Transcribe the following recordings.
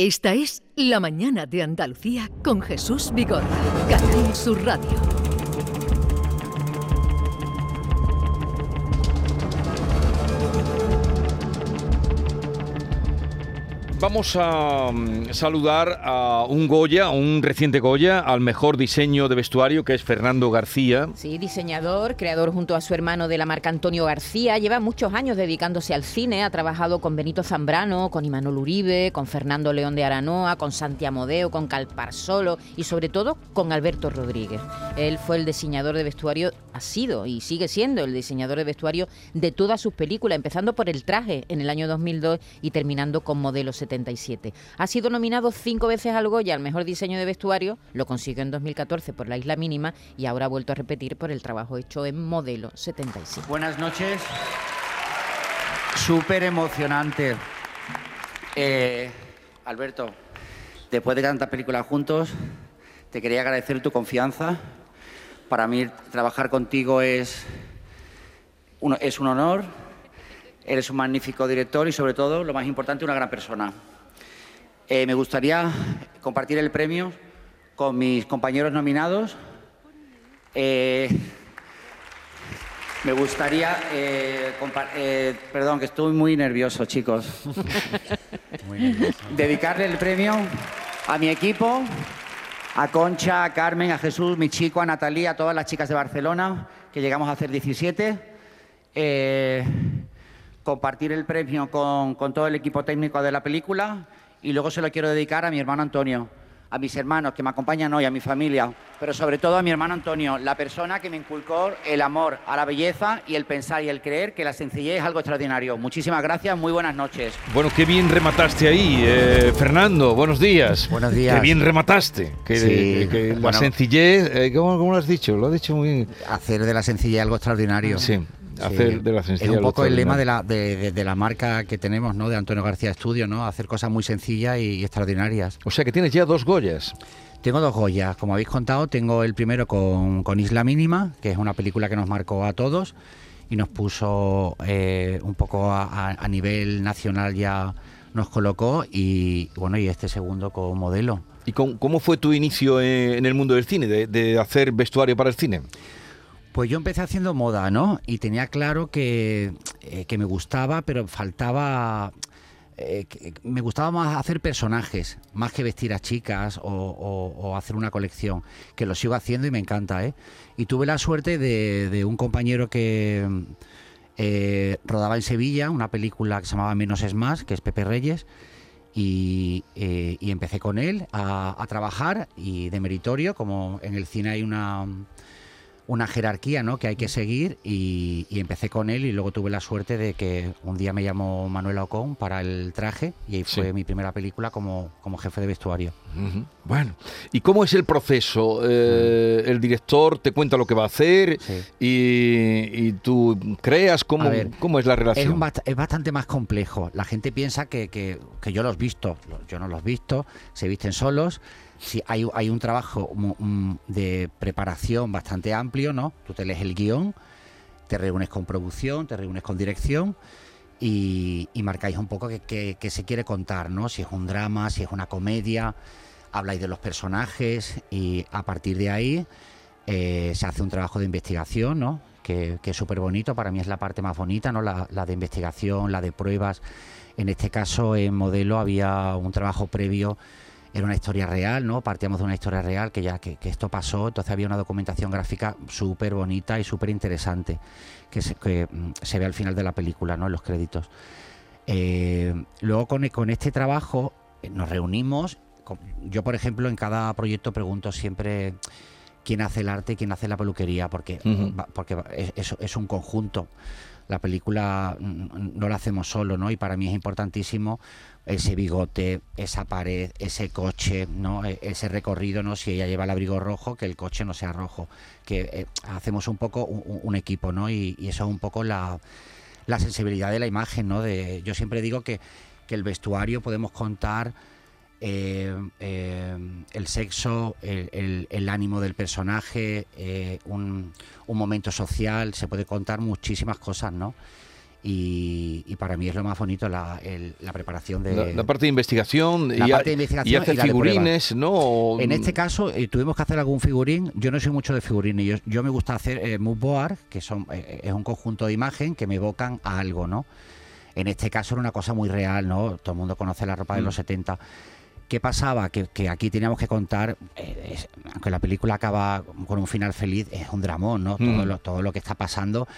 Esta es La Mañana de Andalucía con Jesús Vigorra, Canal Sur Radio. Vamos a mm, saludar a un Goya, un reciente Goya, al mejor diseño de vestuario, que es Fernando García. Sí, diseñador, creador junto a su hermano de la marca Antonio García. Lleva muchos años dedicándose al cine. Ha trabajado con Benito Zambrano, con Imanol Uribe, con Fernando León de Aranoa, con Santi Amodeo, con Calpar Solo y sobre todo con Alberto Rodríguez. Él fue el diseñador de vestuario, ha sido y sigue siendo el diseñador de vestuario de todas sus películas, empezando por El traje en el año 2002 y terminando con Modelo 77. Ha sido nominado cinco veces al Goya al mejor diseño de vestuario, lo consiguió en 2014 por La Isla Mínima y ahora ha vuelto a repetir por el trabajo hecho en Modelo 77. Buenas noches. Súper emocionante. Eh, Alberto, después de tantas películas juntos, te quería agradecer tu confianza. Para mí trabajar contigo es un honor Eres un magnífico director y, sobre todo, lo más importante, una gran persona. Eh, me gustaría compartir el premio con mis compañeros nominados. Eh, me gustaría, eh, perdón, que estoy muy nervioso, chicos. Dedicarle el premio a mi equipo, a Concha, a Carmen, a Jesús, mi chico, a Natalia, a todas las chicas de Barcelona, que llegamos a hacer 17 compartir el premio con, todo el equipo técnico de la película y luego se lo quiero dedicar a mi hermano Antonio, a mis hermanos que me acompañan hoy, a mi familia, pero sobre todo a mi hermano Antonio, la persona que me inculcó el amor a la belleza y el pensar y el creer que la sencillez es algo extraordinario. Muchísimas gracias, muy buenas noches. Bueno, qué bien remataste ahí, eh, Fernando, buenos días. Buenos días. Qué bien remataste. Que, la sencillez, eh, ¿cómo, ¿cómo, lo has dicho? Lo has dicho muy bien. Hacer de la sencillez algo extraordinario. Sí hacer de la Es un poco el lema de la, de, la marca que tenemos, ¿no? De Antonio García Estudio, ¿no? Hacer cosas muy sencillas y, extraordinarias. O sea que tienes ya dos Goyas. Tengo dos Goyas, como habéis contado, tengo el primero con, Isla Mínima, que es una película que nos marcó a todos y nos puso eh, un poco a, nivel nacional ya nos colocó y bueno y este segundo como modelo. ¿Y cómo, fue tu inicio en el mundo del cine, de hacer vestuario para el cine? Pues yo empecé haciendo moda, ¿no? Y tenía claro que, eh, me gustaba, pero faltaba eh, me gustaba más hacer personajes, más que vestir a chicas o, hacer una colección, que lo sigo haciendo y me encanta, ¿eh? Y tuve la suerte de, un compañero que eh, rodaba en Sevilla una película que se llamaba Menos es Más, que es Pepe Reyes, y, empecé con él a, trabajar y de meritorio, como en el cine hay una una jerarquía ¿no? que hay que seguir y, empecé con él y luego tuve la suerte de que un día me llamó Manuel Ocon para el traje y ahí fue mi primera película como, como jefe de vestuario. Bueno, ¿y cómo es el proceso? Eh, el director te cuenta lo que va a hacer y, tú creas cómo, cómo es la relación. Es, bastante más complejo. La gente piensa que, que, que yo los he visto, yo no los he visto, se visten solos sí, hay, hay un trabajo de preparación bastante amplio, ¿no? Tú te lees el guion, te reúnes con producción, te reúnes con dirección y, marcáis un poco qué se quiere contar, ¿no? Si es un drama, si es una comedia, habláis de los personajes y a partir de ahí eh, se hace un trabajo de investigación, ¿no? Que, es súper bonito, para mí es la parte más bonita, ¿no? La de investigación, la de pruebas. En este caso, en modelo había un trabajo previo era una historia real, ¿no? Partíamos de una historia real que ya que, esto pasó, entonces había una documentación gráfica súper bonita y súper interesante que, se, mm, se, ve al final de la película, ¿no? En los créditos. Eh, luego con, con, este trabajo eh, nos reunimos. yo, por ejemplo, en cada proyecto pregunto siempre quién hace el arte y quién hace la peluquería, porque, porque es, es un conjunto la película no la hacemos solo, ¿no? Y para mí es importantísimo ese bigote, esa pared, ese coche, ¿no? E, ese recorrido, ¿no? Si ella lleva el abrigo rojo, que el coche no sea rojo. Que eh, hacemos un poco un, equipo, ¿no? Y, eso es un poco la, sensibilidad de la imagen, ¿no? De, yo siempre digo que, que el vestuario podemos contar eh, eh, el sexo, el, ánimo del personaje, eh, un, momento social, se puede contar muchísimas cosas, ¿no? Y, para mí es lo más bonito la, preparación de la, parte de investigación la y, parte de investigación y hacer figurines no en este caso tuvimos que hacer algún figurín. Yo no soy mucho de figurines. Yo, me gusta hacer mood board que son eh, es un conjunto de imagen que me evocan a algo no en este caso era una cosa muy real no todo el mundo conoce la ropa de los 70 mm. ¿Qué pasaba? Que, aquí teníamos que contar, aunque la película acaba con un final feliz, es un dramón, ¿no? Todo, mm. lo, todo lo que está pasando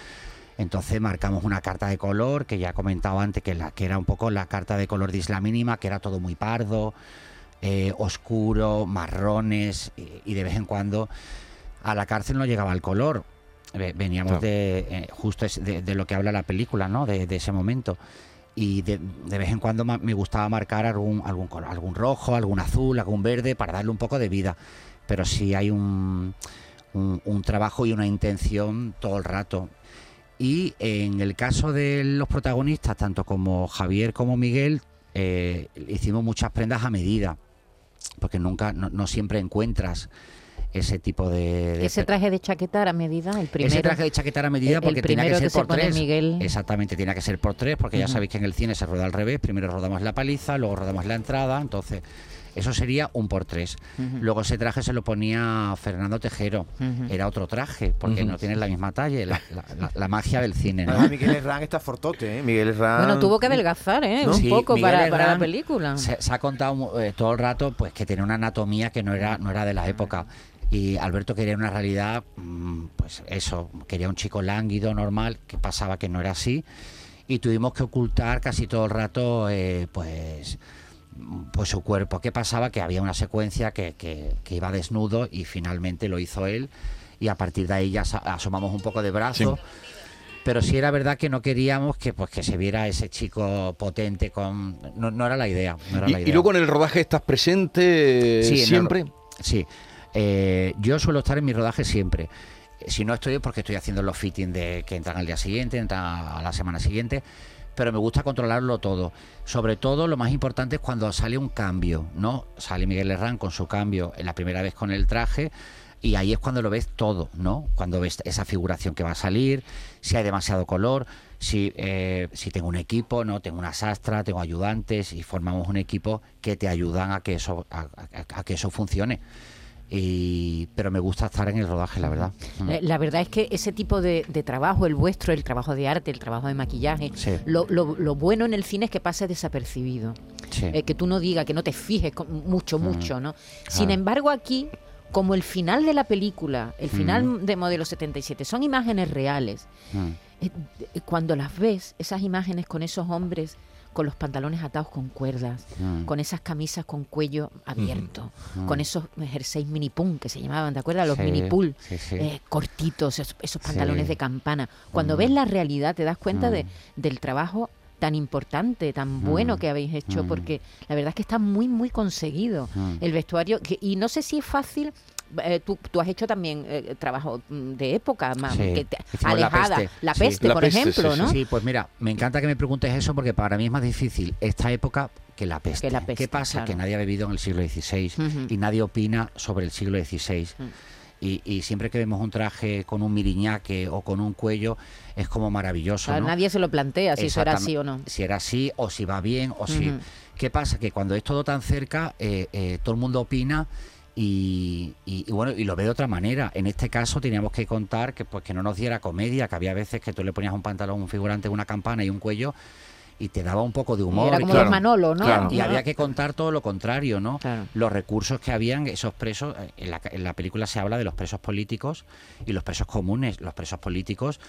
entonces marcamos una carta de color, que ya he comentado antes, que, la, que era un poco la carta de color de isla mínima, que era todo muy pardo, eh, oscuro, marrones, y, de vez en cuando a la cárcel no llegaba el color. Veníamos de eh, justo de, lo que habla la película, ¿no? De, ese momento. Y de, vez en cuando me gustaba marcar algún, algún color, algún rojo, algún azul, algún verde, para darle un poco de vida. Pero sí hay un, un trabajo y una intención todo el rato. Y en el caso de los protagonistas, tanto como Javier como Miguel, eh, hicimos muchas prendas a medida, porque nunca, no, siempre encuentras ese tipo de, ese traje de chaqueta a medida el primero ese traje de chaqueta a medida porque tenía que ser por tres Miguel. exactamente tenía que ser por tres porque ya sabéis que en el cine se rueda al revés primero rodamos la paliza luego rodamos la entrada entonces eso sería un por tres. Luego ese traje se lo ponía Fernando Tejero. Era otro traje, porque no tiene la misma talla, la, magia del cine. ¿no? Miguel Herrán está fortote, ¿eh? Miguel Herrán... Bueno, tuvo que adelgazar, ¿eh? Un poco para, la película. Se, ha contado eh, todo el rato pues que tenía una anatomía que no era, no era de la época. Y Alberto quería una realidad, mm, pues eso, quería un chico lánguido, normal, que pasaba que no era así. Y tuvimos que ocultar casi todo el rato, eh, pues pues su cuerpo. ¿Qué pasaba? Que había una secuencia que, que, iba desnudo y finalmente lo hizo él y a partir de ahí ya asomamos un poco de brazo. Pero sí era verdad que no queríamos que pues que se viera ese chico potente con no, era la idea, ¿Y, luego en el rodaje estás presente siempre. sí, eh, yo suelo estar en mi rodaje siempre. Si no estoy es porque estoy haciendo los fittings de que entran al día siguiente, entran a la semana siguiente pero me gusta controlarlo todo. Sobre todo lo más importante es cuando sale un cambio, ¿no? Sale Miguel Herrán con su cambio en la primera vez con el traje y ahí es cuando lo ves todo, ¿no? Cuando ves esa figuración que va a salir, si hay demasiado color, si, eh, si tengo un equipo, ¿no? Tengo una sastra, tengo ayudantes y formamos un equipo que te ayudan a que eso, a que eso funcione pero me gusta estar en el rodaje, la verdad. Mm. La verdad es que ese tipo de, trabajo, el vuestro, el trabajo de arte, el trabajo de maquillaje, lo, bueno en el cine es que pase desapercibido. Eh, que tú no digas, que no te fijes mucho, mm. mucho, ¿no? Sin embargo, aquí como el final de la película, el final mm. de Modelo 77, son imágenes reales. Eh, cuando las ves, esas imágenes con esos hombres con los pantalones atados con cuerdas, mm. con esas camisas con cuello abierto, mm. con esos jerseys mini pum que se llamaban, ¿te acuerdas? Los mini pull, eh, cortitos, esos, pantalones de campana. Cuando mm. ves la realidad te das cuenta de, del trabajo tan importante, tan bueno que habéis hecho, porque la verdad es que está muy, muy conseguido el vestuario. y no sé si es fácil eh, tú, has hecho también eh, trabajo mm, de época más alejada, la peste, por ejemplo, ¿no? Sí, pues mira, me encanta que me preguntes eso porque para mí es más difícil esta época que la peste. ¿Qué pasa? Que nadie ha vivido en el siglo XVI y nadie opina sobre el siglo XVI. Mm. Y, siempre que vemos un traje con un miriñaque o con un cuello, es como maravilloso. Nadie se lo plantea si eso era así o no. Si era así, o si va bien, o si. ¿Qué pasa? Que cuando es todo tan cerca, eh, todo el mundo opina y, bueno, y lo ve de otra manera. En este caso teníamos que contar que pues que no nos diera comedia, que había veces que tú le ponías un pantalón, un figurante, una campana y un cuello y te daba un poco de humor. Era como los Manolo, ¿no? Y había que contar todo lo contrario, ¿no? Los recursos que habían, esos presos, en la, película se habla de los presos políticos y los presos comunes. Los presos políticos,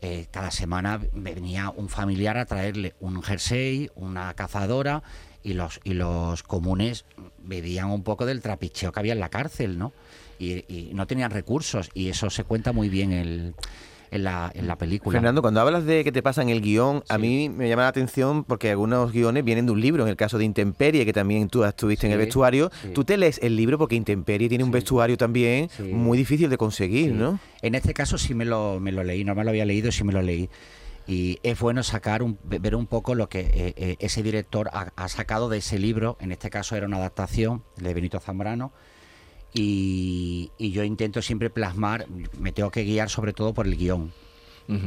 eh, cada semana venía un familiar a traerle un jersey, una cazadora y los, y los comunes vivían un poco del trapicheo que había en la cárcel, ¿no? Y, no tenían recursos y eso se cuenta muy bien el, en, la, en la película. Fernando, cuando hablas de que te pasan el guion, a mí me llama la atención porque algunos guiones vienen de un libro, en el caso de Intemperie, que también tú estuviste en el vestuario, tú te lees el libro porque Intemperie tiene un vestuario también muy difícil de conseguir, ¿no? En este caso sí me lo, me lo leí, no me lo había leído, sí me lo leí y es bueno sacar un, ver un poco lo que eh, eh, ese director ha, sacado de ese libro, en este caso era una adaptación de Benito Zambrano, y, yo intento siempre plasmar, me tengo que guiar sobre todo por el guion,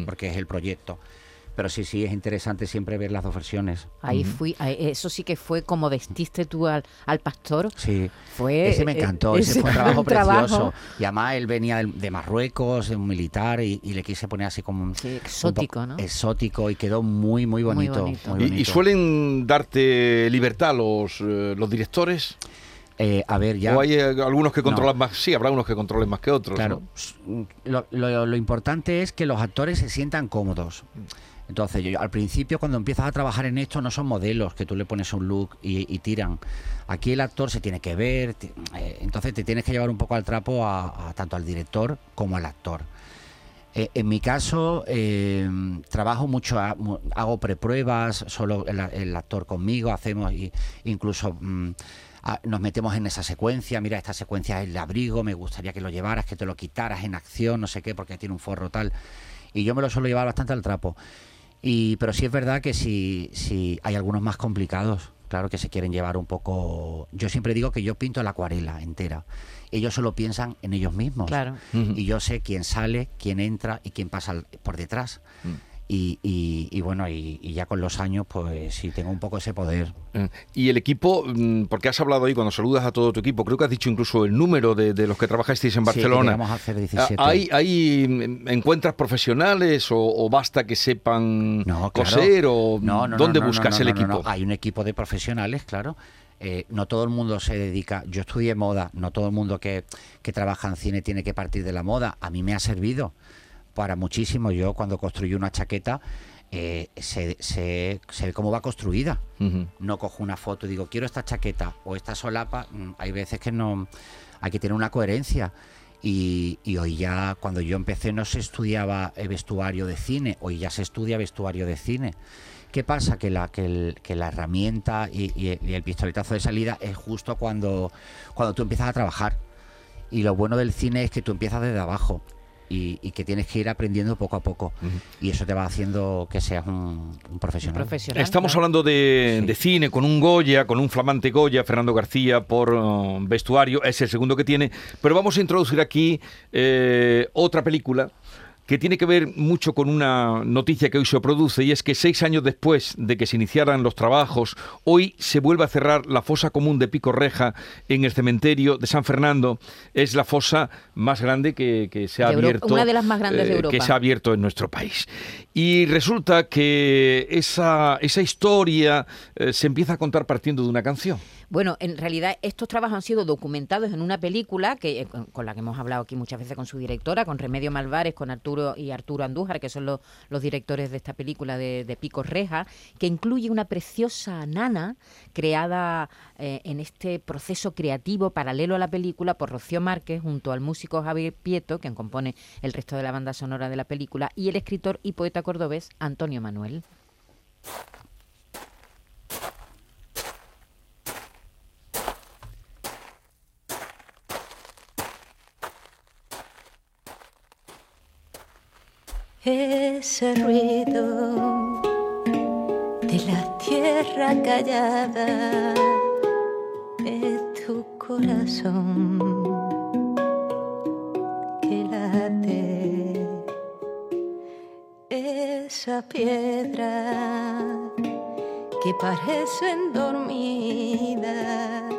porque es el proyecto, Pero sí, sí, es interesante siempre ver las dos versiones. Ahí fui, eso sí que fue como vestiste tú al, pastor. Sí, fue, ese me encantó, ese, fue un trabajo precioso. Y además él venía de, Marruecos, un militar, y, le quise poner así como un... exótico, ¿no? Exótico y quedó muy, muy bonito. ¿Y, suelen darte libertad los, eh, los directores? Eh, a ver, ya. O hay eh, algunos que controlan más. Sí, habrá unos que controlen más que otros. Claro. Lo, importante es que los actores se sientan cómodos. Entonces, yo, al principio, cuando empiezas a trabajar en esto, no son modelos que tú le pones un look y, tiran. Aquí el actor se tiene que ver, eh, entonces te tienes que llevar un poco al trapo a, tanto al director como al actor. en mi caso, trabajo mucho, hago prepruebas, solo el, actor conmigo, hacemos incluso. Mm, nos metemos en esa secuencia, mira, esta secuencia es el abrigo, me gustaría que lo llevaras, que te lo quitaras en acción, no sé qué, porque tiene un forro tal. Y yo me lo suelo llevar bastante al trapo. Y, pero sí es verdad que si, si hay algunos más complicados, claro que se quieren llevar un poco... Yo siempre digo que yo pinto la acuarela entera. Ellos solo piensan en ellos mismos. Claro. Y yo sé quién sale, quién entra y quién pasa por detrás. Mm. Y, y, bueno, y, ya con los años, pues sí, tengo un poco ese poder. Eh, y el equipo, mm, porque has hablado ahí cuando saludas a todo tu equipo, creo que has dicho incluso el número de, los que trabajasteis en Barcelona. Sí, vamos a hacer 17. Ah, ¿Hay, ¿Hay mm, encuentras profesionales o, basta que sepan coser o dónde buscas el equipo? Hay un equipo de profesionales, claro. Eh, no todo el mundo se dedica, yo estudié moda, no todo el mundo que, que trabaja en cine tiene que partir de la moda, a mí me ha servido para muchísimo. Yo cuando construí una chaqueta eh, se, se, ve cómo va construida. No cojo una foto y digo, quiero esta chaqueta o esta solapa. Mm, hay veces que no, hay que tener una coherencia. Y, hoy ya, cuando yo empecé, no se estudiaba el vestuario de cine, hoy ya se estudia vestuario de cine. ¿Qué pasa? Que la, que, la herramienta y, y, el pistoletazo de salida es justo cuando, cuando tú empiezas a trabajar. Y lo bueno del cine es que tú empiezas desde abajo y, que tienes que ir aprendiendo poco a poco. Y eso te va haciendo que seas un, profesional. Estamos hablando de, cine con un Goya, con un flamante Goya, Fernando García, por uh, vestuario, es el segundo que tiene. Pero vamos a introducir aquí eh, otra película que tiene que ver mucho con una noticia que hoy se produce y es que seis años después de que se iniciaran los trabajos, hoy se vuelve a cerrar la fosa común de Pico Reja en el cementerio de San Fernando. Es la fosa más grande que, se ha abierto. Una de las más grandes de eh, Que se ha abierto en nuestro país. Y resulta que esa, esa historia eh, se empieza a contar partiendo de una canción. Bueno, en realidad estos trabajos han sido documentados en una película que eh, con la que hemos hablado aquí muchas veces con su directora, con Remedio Malvares, con Arturo y Arturo Andújar, que son los, directores de esta película de, de Pico Reja, que incluye una preciosa nana creada eh, en este proceso creativo paralelo a la película por Rocío Márquez junto al músico Javier Pieto, quien compone el resto de la banda sonora de la película, y el escritor y poeta cordobés Antonio Manuel. Ese ruido de la tierra callada de tu corazón que late esa piedra que parecen dormidas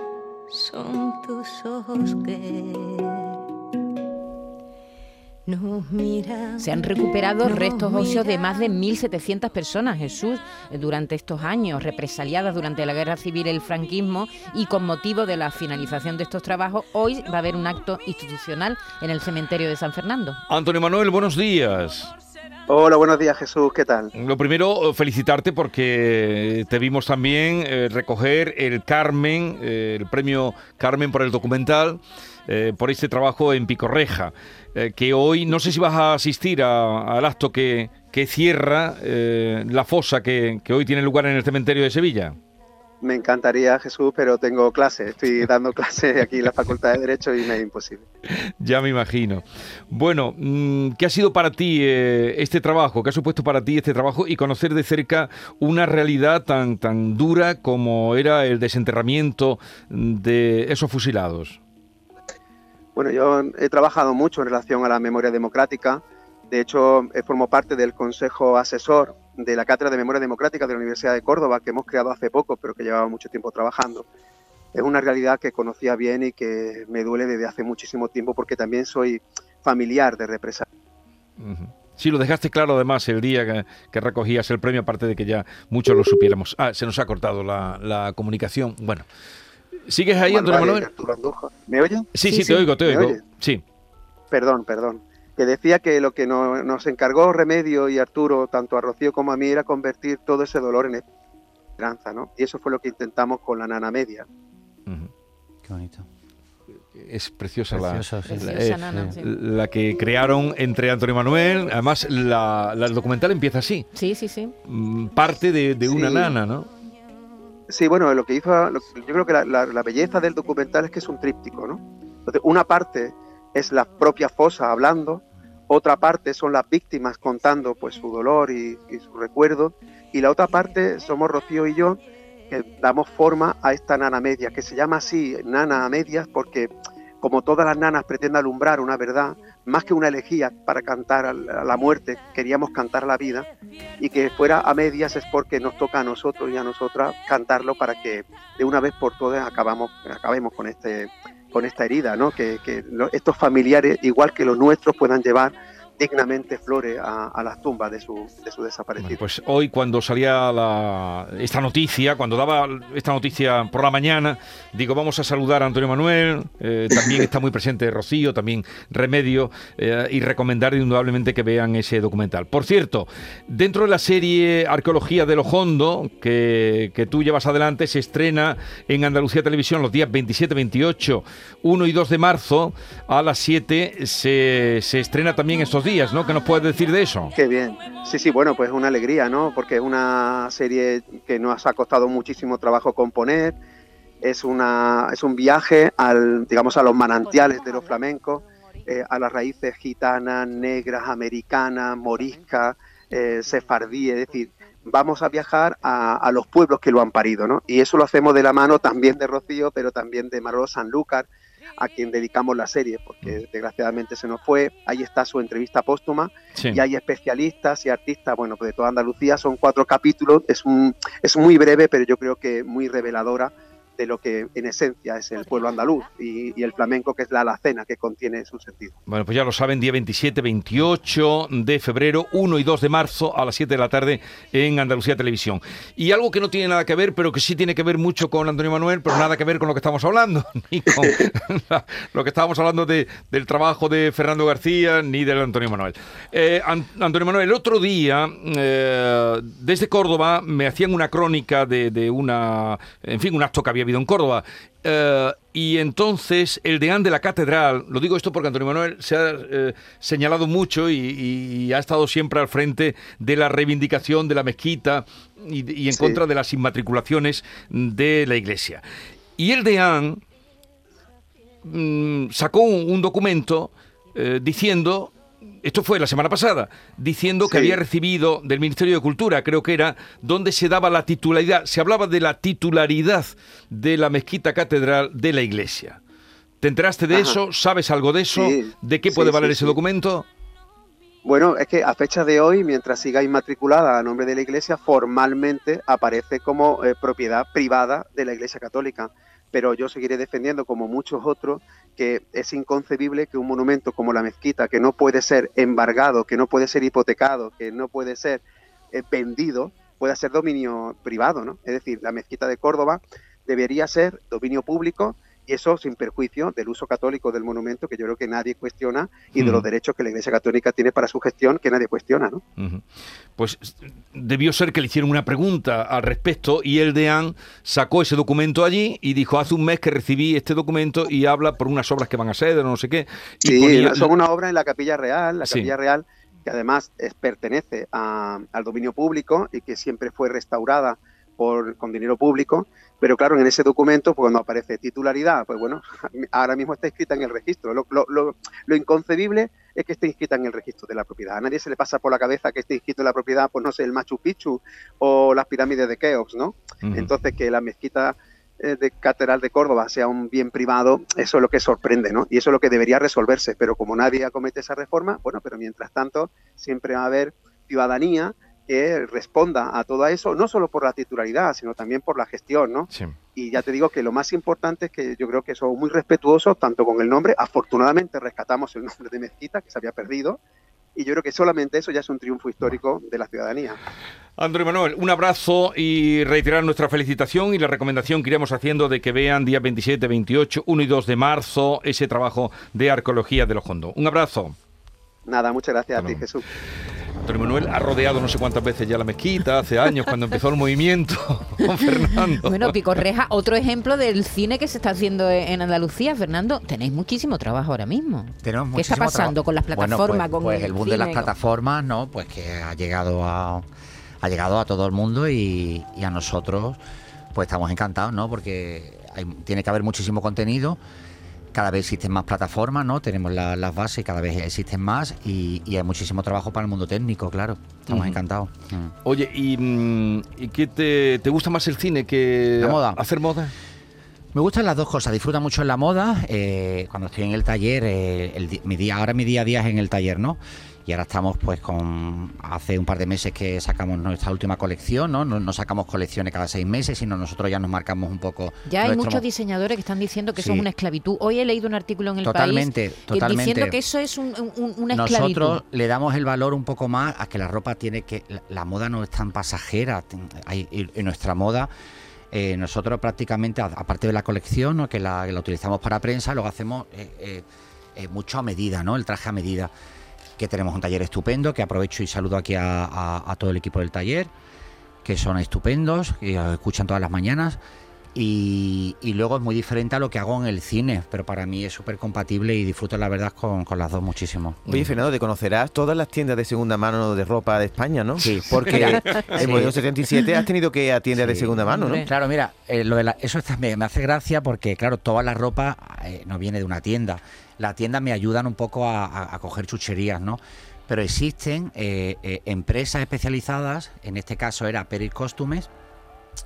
son tus ojos que se han recuperado restos óseos de más de 1.700 personas, Jesús, durante estos años, represaliadas durante la guerra civil y el franquismo, y con motivo de la finalización de estos trabajos, hoy va a haber un acto institucional en el cementerio de San Fernando. Antonio Manuel, buenos días. Hola, buenos días Jesús, ¿qué tal? Lo primero, felicitarte porque te vimos también eh, recoger el Carmen, eh, el premio Carmen por el documental, eh, por este trabajo en Picorreja. Eh, que hoy no sé si vas a asistir al acto que, cierra eh, la fosa que, hoy tiene lugar en el cementerio de Sevilla. Me encantaría, Jesús, pero tengo clase. Estoy dando clase aquí en la Facultad de Derecho y me es imposible. Ya me imagino. Bueno, mm, ¿qué ha sido para ti eh, este trabajo? ¿Qué ha supuesto para ti este trabajo y conocer de cerca una realidad tan, tan dura como era el desenterramiento de esos fusilados? Bueno, yo he trabajado mucho en relación a la memoria democrática. De hecho, formo parte del Consejo Asesor de la Cátedra de Memoria Democrática de la Universidad de Córdoba, que hemos creado hace poco, pero que llevaba mucho tiempo trabajando, es una realidad que conocía bien y que me duele desde hace muchísimo tiempo porque también soy familiar de represalias. Sí, lo dejaste claro además el día que, recogías el premio, aparte de que ya muchos lo supiéramos. Ah, se nos ha cortado la, comunicación. Bueno, ¿sigues ahí, Antonio Manuel? ¿Me oyen? Sí, sí, te oigo, te oigo. Sí. Perdón, perdón. Que decía que lo que nos encargó Remedio y Arturo, tanto a Rocío como a mí, era convertir todo ese dolor en esperanza, ¿no? Y eso fue lo que intentamos con la Nana Media. Qué bonito es preciosa, la, la, que crearon entre Antonio Manuel. Además, la, el documental empieza así. Sí, sí, sí. Mm, parte de, una nana, ¿no? Sí, bueno, lo que hizo, yo creo que la, belleza del documental es que es un tríptico, ¿no? Entonces, una parte es la propia fosa hablando, otra parte son las víctimas contando pues su dolor y, y su recuerdo, y la otra parte somos Rocío y yo que damos forma a esta nana media, que se llama así nana a medias porque como todas las nanas pretende alumbrar una verdad, más que una elegía para cantar a la muerte, queríamos cantar la vida, y que fuera a medias es porque nos toca a nosotros y a nosotras cantarlo para que de una vez por todas acabamos, acabemos con, este, con esta herida, ¿no? que, que estos familiares, igual que los nuestros, puedan llevar dignamente flore a, las tumbas de su, de su desaparecido. pues hoy cuando salía esta noticia, cuando daba esta noticia por la mañana, digo, vamos a saludar a Antonio Manuel, eh, también está muy presente Rocío, también Remedio, eh, y recomendar indudablemente que vean ese documental. Por cierto, dentro de la serie Arqueología de los que, que tú llevas adelante, se estrena en Andalucía Televisión los días 27, 28, 1 y 2 de marzo, a las 7 se, se estrena también estos días días, ¿no? ¿Qué nos puedes decir de eso? Qué bien. Sí, sí, bueno, pues una alegría, ¿no? Porque es una serie que nos ha costado muchísimo trabajo componer. Es, una, es un viaje al, digamos, a los manantiales de los flamencos, eh, a las raíces gitanas, negras, americanas, moriscas, eh, sefardí, es decir, vamos a viajar a, los pueblos que lo han parido, ¿no? Y eso lo hacemos de la mano también de Rocío, pero también de Marlo Sanlúcar, a quien dedicamos la serie, porque desgraciadamente se nos fue. Ahí está su entrevista póstuma. Y hay especialistas y artistas, bueno, pues de toda Andalucía. Son cuatro capítulos, es, un, es muy breve, pero yo creo que muy reveladora de lo que en esencia es el pueblo andaluz y, el flamenco, que es la alacena que contiene su sentido. Bueno, pues ya lo saben, día 27, 28 de febrero, 1 y 2 de marzo a las 7 de la tarde en Andalucía Televisión. Y algo que no tiene nada que ver, pero que sí tiene que ver mucho con Antonio Manuel, pero nada que ver con lo que estamos hablando, ni con lo que estábamos hablando de, del trabajo de Fernando García, ni del Antonio Manuel. Eh, Antonio Manuel, el otro día, eh, desde Córdoba, me hacían una crónica de, de una, en fin, un acto que había en Córdoba. Eh, y entonces el deán de la catedral, lo digo esto porque Antonio Manuel se ha eh, señalado mucho y, ha estado siempre al frente de la reivindicación de la mezquita y, en contra de las inmatriculaciones de la iglesia. Y el deán mm, sacó un, documento eh, diciendo esto fue la semana pasada, diciendo que había recibido del Ministerio de Cultura, creo que era, donde se daba la titularidad, se hablaba de la titularidad de la mezquita catedral de la iglesia. ¿Te enteraste de eso? ¿Sabes algo de eso? ¿De qué puede valer ese documento? Bueno, es que a fecha de hoy, mientras siga inmatriculada a nombre de la Iglesia, formalmente aparece como eh, propiedad privada de la Iglesia Católica pero yo seguiré defendiendo, como muchos otros, que es inconcebible que un monumento como la mezquita, que no puede ser embargado, que no puede ser hipotecado, que no puede ser eh, vendido, pueda ser dominio privado, ¿no? Es decir, la mezquita de Córdoba debería ser dominio público y eso sin perjuicio del uso católico del monumento que yo creo que nadie cuestiona y de los derechos que la Iglesia Católica tiene para su gestión que nadie cuestiona. ¿no? Pues debió ser que le hicieron una pregunta al respecto y el DEAN sacó ese documento allí y dijo hace un mes que recibí este documento y habla por unas obras que van a ser o no sé qué. sí, son una obra en la Capilla Real, la Capilla Real que además es, pertenece al dominio público y que siempre fue restaurada por, con dinero público, pero claro, en ese documento, pues cuando aparece titularidad, pues bueno, ahora mismo está escrita en el registro. Lo, lo, lo, inconcebible es que esté inscrita en el registro de la propiedad. A nadie se le pasa por la cabeza que esté inscrito en la propiedad, pues no sé, el Machu Picchu o las pirámides de Keops, ¿no? Entonces, que la mezquita eh, de Catedral de Córdoba sea un bien privado, eso es lo que sorprende, ¿no? Y eso es lo que debería resolverse. Pero como nadie acomete esa reforma, bueno, pero mientras tanto, siempre va a haber ciudadanía que responda a todo eso, no solo por la titularidad, sino también por la gestión, ¿no? Sí. Y ya te digo que lo más importante es que yo creo que son muy respetuosos tanto con el nombre, afortunadamente rescatamos el nombre de Mezquita, que se había perdido, y yo creo que solamente eso ya es un triunfo histórico de la ciudadanía. Andrés Manuel, un abrazo y reiterar nuestra felicitación y la recomendación que iremos haciendo de que vean día 27, 28, 1 y 2 de marzo ese trabajo de arqueología de los Hondo. Un abrazo. Nada, muchas gracias a ti. Jesús. Antonio Manuel ha rodeado no sé cuántas veces ya la mezquita, hace años cuando empezó el movimiento con Fernando. Bueno, Picorreja, otro ejemplo del cine que se está haciendo en Andalucía. Fernando, tenéis muchísimo trabajo ahora mismo. Tenemos ¿Qué está pasando trabajo. con las Bueno, plataformas? pues, con pues el boom de las plataformas, ¿no? Pues que ha llegado a ha llegado a todo el mundo y, y a nosotros pues estamos encantados, ¿no? Porque hay- tiene que haber muchísimo contenido. Cada vez existen más plataformas, ¿no? Tenemos la- las bases, cada vez existen más y, y hay muchísimo trabajo para el mundo técnico, claro. Estamos encantados. Mm. Oye, ¿y, mm, ¿y qué te, te gusta más el cine que La moda. hacer moda? Me gustan las dos cosas. Disfruto mucho en la moda. eh, cuando estoy en el taller, eh, el di- mi día, ahora mi día a día es en el taller, ¿no? Y ahora estamos pues con... Hace un par de meses que sacamos nuestra última colección, ¿no? No, no sacamos colecciones cada seis meses, sino nosotros ya nos marcamos un poco... Ya hay muchos diseñadores que están diciendo que eso Sí. es una esclavitud. Hoy he leído un artículo en el Totalmente, país que- totalmente. diciendo que eso es un- un- una esclavitud. Nosotros le damos el valor un poco más a que la ropa tiene que. La, la moda no es tan pasajera. hay- y- en nuestra moda, eh, nosotros prácticamente, a- aparte de la colección, ¿no? que, la, que la utilizamos para prensa, luego hacemos eh, eh, eh, mucho a medida, ¿no? El traje a medida. Que tenemos un taller estupendo, que aprovecho y saludo aquí a, a- a todo el equipo del taller, que son estupendos, que escuchan todas las mañanas. Y, y luego es muy diferente a lo que hago en el cine, pero para mí es súper compatible y disfruto la verdad con, con las dos muchísimo. Oye, Fernando, te conocerás todas las tiendas de segunda mano de ropa de España, ¿no? Sí. Porque Mira, en sí. modelo 77 has tenido que ir a tiendas de Sí. segunda mano, ¿no? Claro, mira, eh, lo de la- eso está- me, me hace gracia porque, claro, toda la ropa eh, no viene de una tienda. La tienda me ayudan un poco a, a- a coger chucherías, ¿no? Pero existen eh, eh, empresas especializadas, en este caso era Peris Costumes,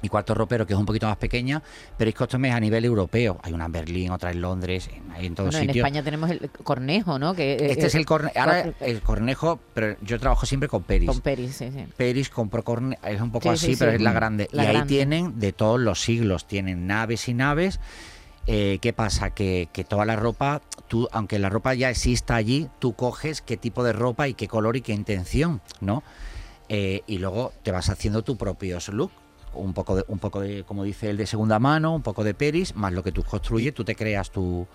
y Cuarto Ropero, que es un poquito más pequeña, Peris Costumes a nivel europeo. Hay una en Berlín, otra en Londres, en, en todos Bueno, en sitios. España tenemos el cornejo, ¿no? Que, eh, Este es el, corne- ahora el cornejo, pero yo trabajo siempre con Peris. Con Peris, sí, sí. Peris compró corne, es un poco Sí, así, sí, pero sí. es la grande. La y ahí tienen de todos los siglos, tienen naves y naves. Eh, ¿Qué pasa? Que, que toda la ropa, tú, aunque la ropa ya exista allí, tú coges qué tipo de ropa y qué color y qué intención, ¿no? Eh, y luego te vas haciendo tu propio look. Un poco, de, un poco de, como dice el de segunda mano, un poco de Peris, más lo que tú construyes, tú te creas tu,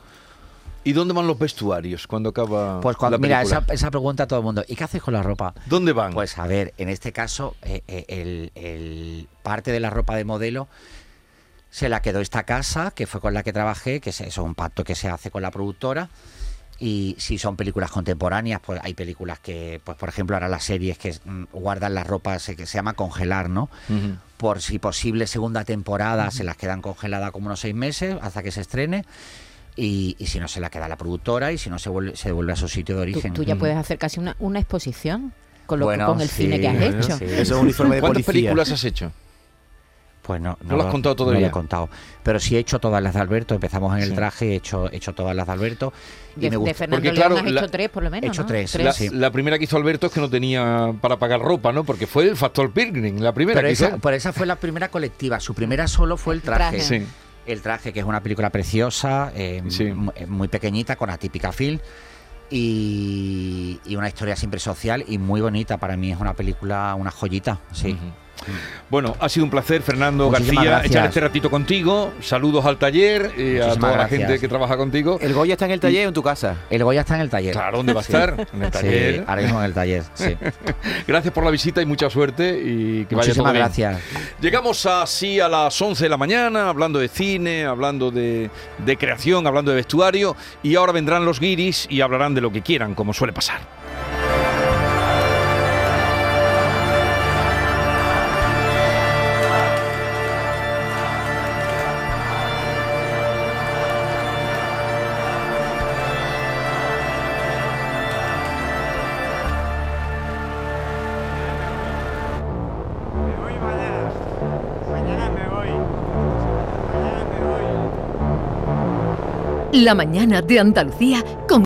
¿Y dónde van los vestuarios cuando acaba Pues cuando, la mira, esa, esa pregunta a todo el mundo. ¿Y qué haces con la ropa? ¿Dónde van? Pues a ver, en este caso, eh, eh, el, el parte de la ropa de modelo se la quedó esta casa, que fue con la que trabajé, que es eso, un pacto que se hace con la productora. Y si son películas contemporáneas, pues hay películas que, pues por ejemplo, ahora las series que mm, guardan la ropa, se, que se llama congelar, ¿no? Por si posible segunda temporada, se las quedan congeladas como unos seis meses hasta que se estrene. Y, y si no, se la queda la productora y si no, se, vuelve, se devuelve a su sitio de origen. tú ya puedes hacer casi una, una exposición con, lo, que- Bueno, con el cine que has bueno, hecho. sí. Eso es un uniforme de ¿Cuántas policía. películas has hecho? Pues no, ¿No lo has contado No todavía? lo he contado. Pero sí he hecho todas las de Alberto. Empezamos en el traje, he hecho, he hecho todas las de Alberto. Y De, me de gusta. Fernando Porque, León claro, has la- hecho tres, por lo menos. He hecho ¿no? tres, La, sí. la primera que hizo Alberto es que no tenía para pagar ropa, ¿no? Porque fue el factor Pilgrim, la primera Pero que esa, hizo. por esa fue la primera colectiva. Su primera solo fue el traje. traje. Sí. El traje, que es una película preciosa, eh, eh, muy pequeñita, con atípica film. Y, y una historia siempre social y muy bonita. Para mí es una película, una joyita. Sí. Bueno, ha sido un placer, Fernando Muchísimas García, gracias. echar este ratito contigo. Saludos al taller y a toda la gente que trabaja contigo. ¿El Goya está en el taller o en tu casa? El Goya está en el taller. Claro, ¿dónde va a estar? En el Sí, taller. ahora mismo en el taller. Sí. Gracias por la visita y mucha suerte y que vaya todo Muchísimas bien. gracias. Llegamos así a las 11 de la mañana, hablando de cine, hablando de, de creación, hablando de vestuario, y ahora vendrán los guiris y hablarán de lo que quieran, como suele pasar. La mañana de Andalucía con